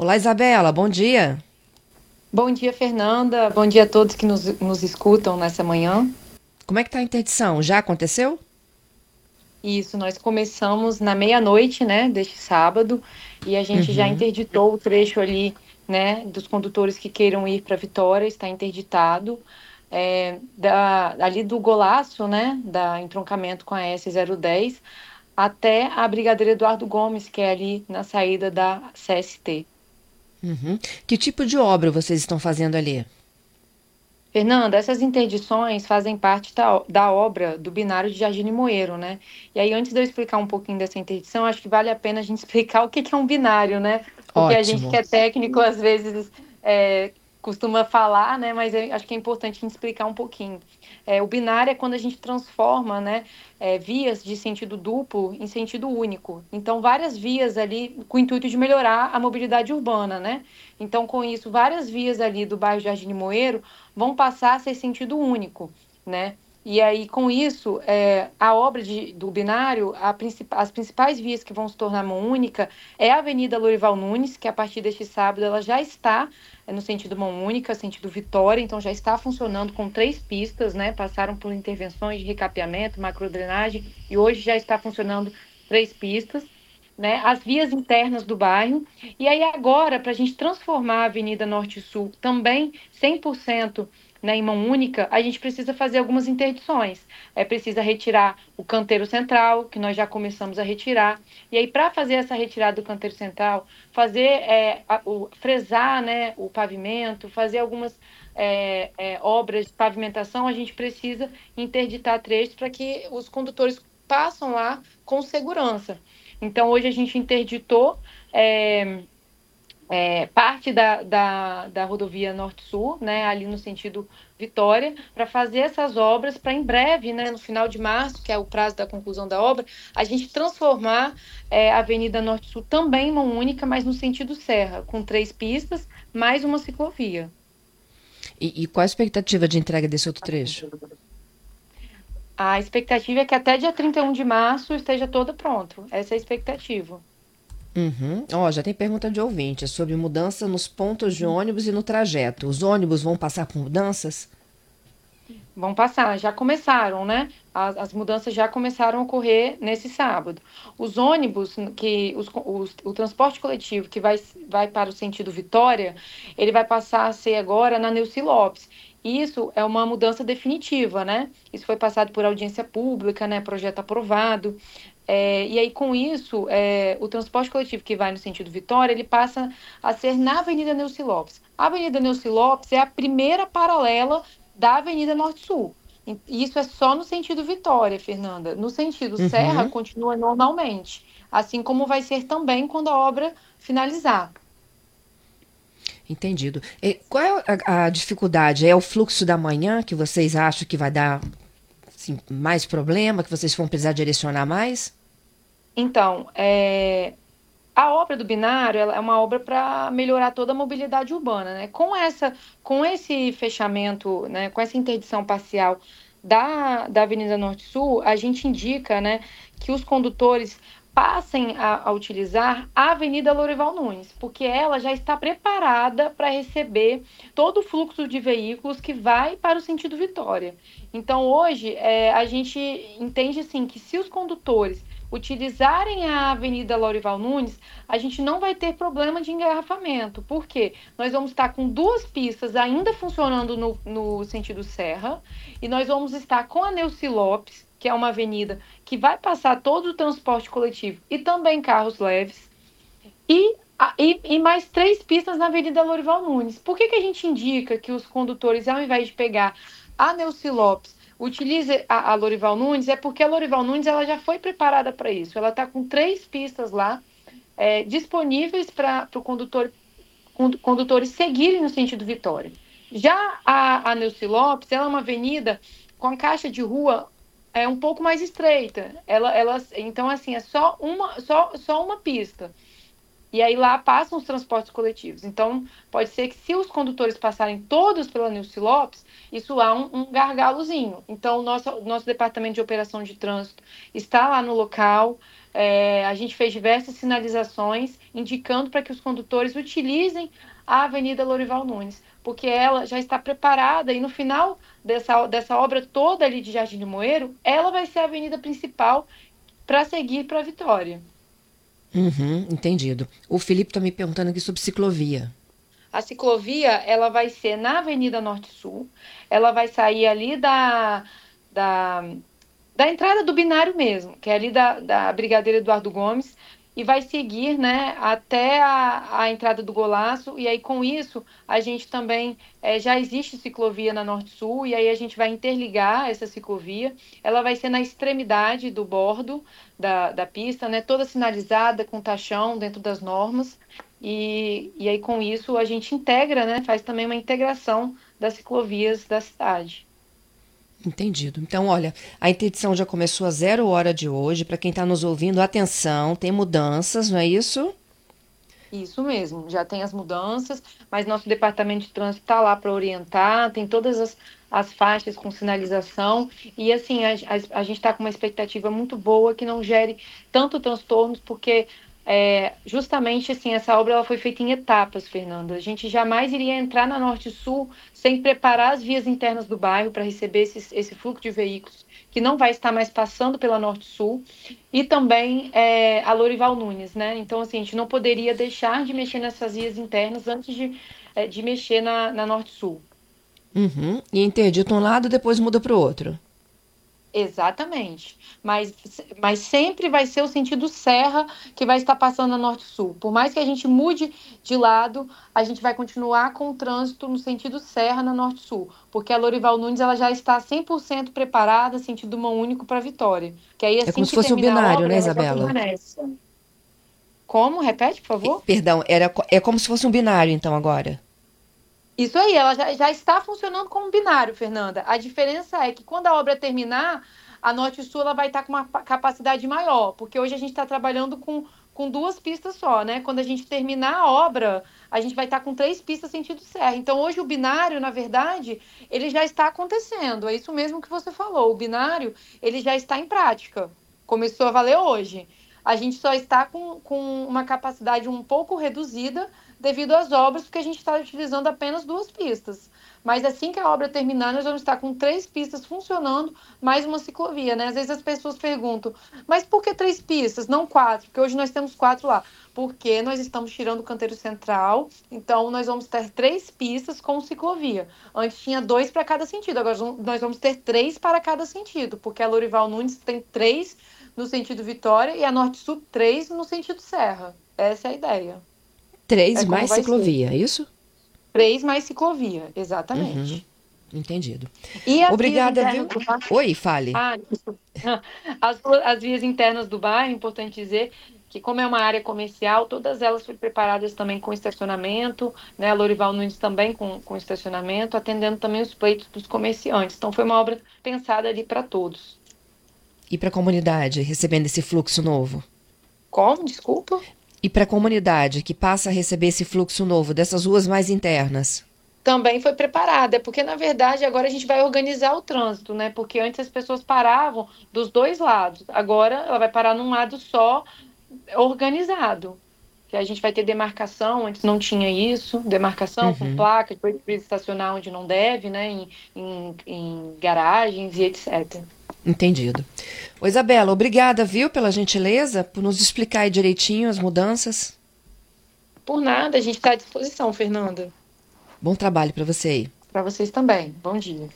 Olá, Isabela, bom dia. Bom dia, Fernanda. Bom dia a todos que nos, nos escutam nessa manhã. Como é que está a interdição? Já aconteceu? Isso, nós começamos na meia-noite, né, deste sábado, e a gente uhum. já interditou o trecho ali, né, dos condutores que queiram ir para Vitória, está interditado. É, da, ali do Golaço, né, da entroncamento com a S010, até a Brigadeira Eduardo Gomes, que é ali na saída da CST. Uhum. Que tipo de obra vocês estão fazendo ali? Fernanda, essas interdições fazem parte da, da obra do binário de Jardim Moeiro, né? E aí, antes de eu explicar um pouquinho dessa interdição, acho que vale a pena a gente explicar o que, que é um binário, né? Porque Ótimo. a gente que é técnico, às vezes, é, costuma falar, né? Mas acho que é importante a gente explicar um pouquinho. É, o binário é quando a gente transforma, né, é, vias de sentido duplo em sentido único. Então, várias vias ali com o intuito de melhorar a mobilidade urbana, né? Então, com isso, várias vias ali do bairro Jardim Moeiro vão passar a ser sentido único, né? E aí, com isso, é, a obra de, do binário, princip, as principais vias que vão se tornar mão única é a Avenida Lorival Nunes, que a partir deste sábado ela já está é, no sentido mão única, sentido Vitória, então já está funcionando com três pistas, né? Passaram por intervenções de recapeamento, macrodrenagem, e hoje já está funcionando três pistas. Né, as vias internas do bairro. E aí agora, para a gente transformar a Avenida Norte Sul também 100% né, em mão única, a gente precisa fazer algumas interdições. É precisa retirar o canteiro central, que nós já começamos a retirar. E aí, para fazer essa retirada do canteiro central, fazer é, a, o, fresar né, o pavimento, fazer algumas é, é, obras de pavimentação, a gente precisa interditar trechos para que os condutores passem lá com segurança. Então, hoje a gente interditou. É, é, parte da, da, da rodovia Norte-Sul, né, ali no sentido Vitória, para fazer essas obras, para em breve, né, no final de março, que é o prazo da conclusão da obra, a gente transformar é, a Avenida Norte-Sul também em mão única, mas no sentido Serra, com três pistas, mais uma ciclovia. E, e qual a expectativa de entrega desse outro trecho? A expectativa é que até dia 31 de março esteja todo pronto. Essa é a expectativa. Uhum. Ó, já tem pergunta de ouvinte sobre mudança nos pontos de ônibus e no trajeto. Os ônibus vão passar por mudanças? Vão passar, já começaram, né? As, as mudanças já começaram a ocorrer nesse sábado. Os ônibus, que os, os, o transporte coletivo que vai, vai para o sentido Vitória, ele vai passar a ser agora na Neuci Lopes. Isso é uma mudança definitiva, né? Isso foi passado por audiência pública, né? Projeto aprovado. É, e aí, com isso, é, o transporte coletivo que vai no sentido Vitória, ele passa a ser na Avenida Neuci Lopes. A Avenida Neuci Lopes é a primeira paralela da Avenida Norte-Sul. Isso é só no sentido Vitória, Fernanda. No sentido uhum. Serra, continua normalmente. Assim como vai ser também quando a obra finalizar. Entendido. E qual é a, a, dificuldade? É o fluxo da manhã que vocês acham que vai dar assim, mais problema, que vocês vão precisar direcionar mais? Então, é, a obra do binário é uma obra para melhorar toda a mobilidade urbana, né? Com essa, com esse fechamento, né, com essa interdição parcial da, da Avenida Norte Sul, a gente indica, né, que os condutores passem a, a, utilizar a Avenida Lorival Nunes, porque ela já está preparada para receber todo o fluxo de veículos que vai para o sentido Vitória. Então, hoje, é, a gente entende assim que se os condutores utilizarem a Avenida Lorival Nunes, a gente não vai ter problema de engarrafamento. Por quê? Nós vamos estar com duas pistas ainda funcionando no, no sentido Serra e nós vamos estar com a Neuci Lopes, que é uma avenida que vai passar todo o transporte coletivo e também carros leves. E, e, e, mais três pistas na Avenida Lorival Nunes. Por que, que a gente indica que os condutores, ao invés de pegar a Neuci Lopes utilize a, a Lorival Nunes é porque a Lorival Nunes ela já foi preparada para isso. Ela está com três pistas lá é, disponíveis para o condutor, condutores seguirem no sentido Vitória. Já a, a Neuci Lopes, ela é uma avenida com a caixa de rua é um pouco mais estreita. Ela, ela, então assim é só uma, só, só uma pista. E aí lá passam os transportes coletivos. Então, pode ser que se os condutores passarem todos pela Nilce Lopes, isso há um, um gargalozinho. Então, nosso, nosso departamento de operação de trânsito está lá no local. É, a gente fez diversas sinalizações indicando para que os condutores utilizem a Avenida Lorival Nunes, porque ela já está preparada e no final dessa, dessa obra toda ali de Jardim de Moeiro, ela vai ser a avenida principal para seguir para a Vitória. Uhum, entendido. O Felipe está me perguntando aqui sobre ciclovia. A ciclovia, ela vai ser na Avenida Norte-Sul, ela vai sair ali da, da, da entrada do binário mesmo, que é ali da, da Brigadeira Eduardo Gomes, e vai seguir né, até a, a entrada do Golaço, e aí com isso a gente também é, já existe ciclovia na Norte-Sul, e aí a gente vai interligar essa ciclovia, ela vai ser na extremidade do bordo da, da pista, né, toda sinalizada com taxão dentro das normas, e, e aí com isso a gente integra, né, faz também uma integração das ciclovias da cidade. Entendido. Então, olha, a interdição já começou a zero hora de hoje. Para quem está nos ouvindo, atenção, tem mudanças, não é isso? Isso mesmo, já tem as mudanças, mas nosso departamento de trânsito está lá para orientar, tem todas as, as faixas com sinalização, e assim, a, a, a gente está com uma expectativa muito boa que não gere tanto transtornos, porque é, justamente assim, essa obra ela foi feita em etapas, Fernanda. A gente jamais iria entrar na Norte Sul sem preparar as vias internas do bairro para receber esse, esse fluxo de veículos que não vai estar mais passando pela Norte Sul e também é, a Lorival Nunes, né? Então, assim, a gente não poderia deixar de mexer nessas vias internas antes de, é, de mexer na, na Norte Sul. Uhum. E interdito um lado, depois muda para o outro. Exatamente. Mas, mas sempre vai ser o sentido serra que vai estar passando na Norte-Sul. Por mais que a gente mude de lado, a gente vai continuar com o trânsito no sentido serra na Norte-Sul. Porque a Lorival Nunes ela já está 100% preparada, sentido mão único para Vitória. Que aí, assim é como se fosse um binário, obra, né, Isabela? Como? Repete, por favor. Perdão, era, é como se fosse um binário, então, agora. Isso aí, ela já, já está funcionando como binário, Fernanda. A diferença é que quando a obra terminar, a Norte e Sul ela vai estar com uma capacidade maior, porque hoje a gente está trabalhando com, com duas pistas só, né? Quando a gente terminar a obra, a gente vai estar com três pistas sentido serra. Então, hoje o binário, na verdade, ele já está acontecendo. É isso mesmo que você falou. O binário, ele já está em prática. Começou a valer hoje. A gente só está com, com uma capacidade um pouco reduzida devido às obras, porque a gente está utilizando apenas duas pistas. Mas assim que a obra terminar, nós vamos estar com três pistas funcionando, mais uma ciclovia, né? Às vezes as pessoas perguntam, mas por que três pistas, não quatro? Porque hoje nós temos quatro lá. Porque nós estamos tirando o canteiro central, então nós vamos ter três pistas com ciclovia. Antes tinha dois para cada sentido, agora nós vamos ter três para cada sentido, porque a Lorival Nunes tem três no sentido Vitória e a Norte Sul três no sentido Serra. Essa é a ideia. Três é mais ciclovia, ser. é isso? Três mais ciclovia, exatamente. Uhum. Entendido. Obrigada, viu? Oi, fale. Ah, as, as vias internas do bairro, importante dizer que como é uma área comercial, todas elas foram preparadas também com estacionamento, né? A Lorival Nunes também com, com estacionamento, atendendo também os pleitos dos comerciantes. Então foi uma obra pensada ali para todos. E para a comunidade, recebendo esse fluxo novo? Como? Desculpa. E para a comunidade que passa a receber esse fluxo novo dessas ruas mais internas? Também foi preparada, porque na verdade agora a gente vai organizar o trânsito, né? Porque antes as pessoas paravam dos dois lados, agora ela vai parar num lado só, organizado. Que a gente vai ter demarcação, antes não tinha isso, demarcação uhum. com placa, depois precisa estacionar onde não deve, né? Em, em, em garagens e etc. Entendido. Ô, Isabela, obrigada, viu, pela gentileza, por nos explicar aí direitinho as mudanças. Por nada, a gente está à disposição, Fernanda. Bom trabalho para você aí. Para vocês também. Bom dia.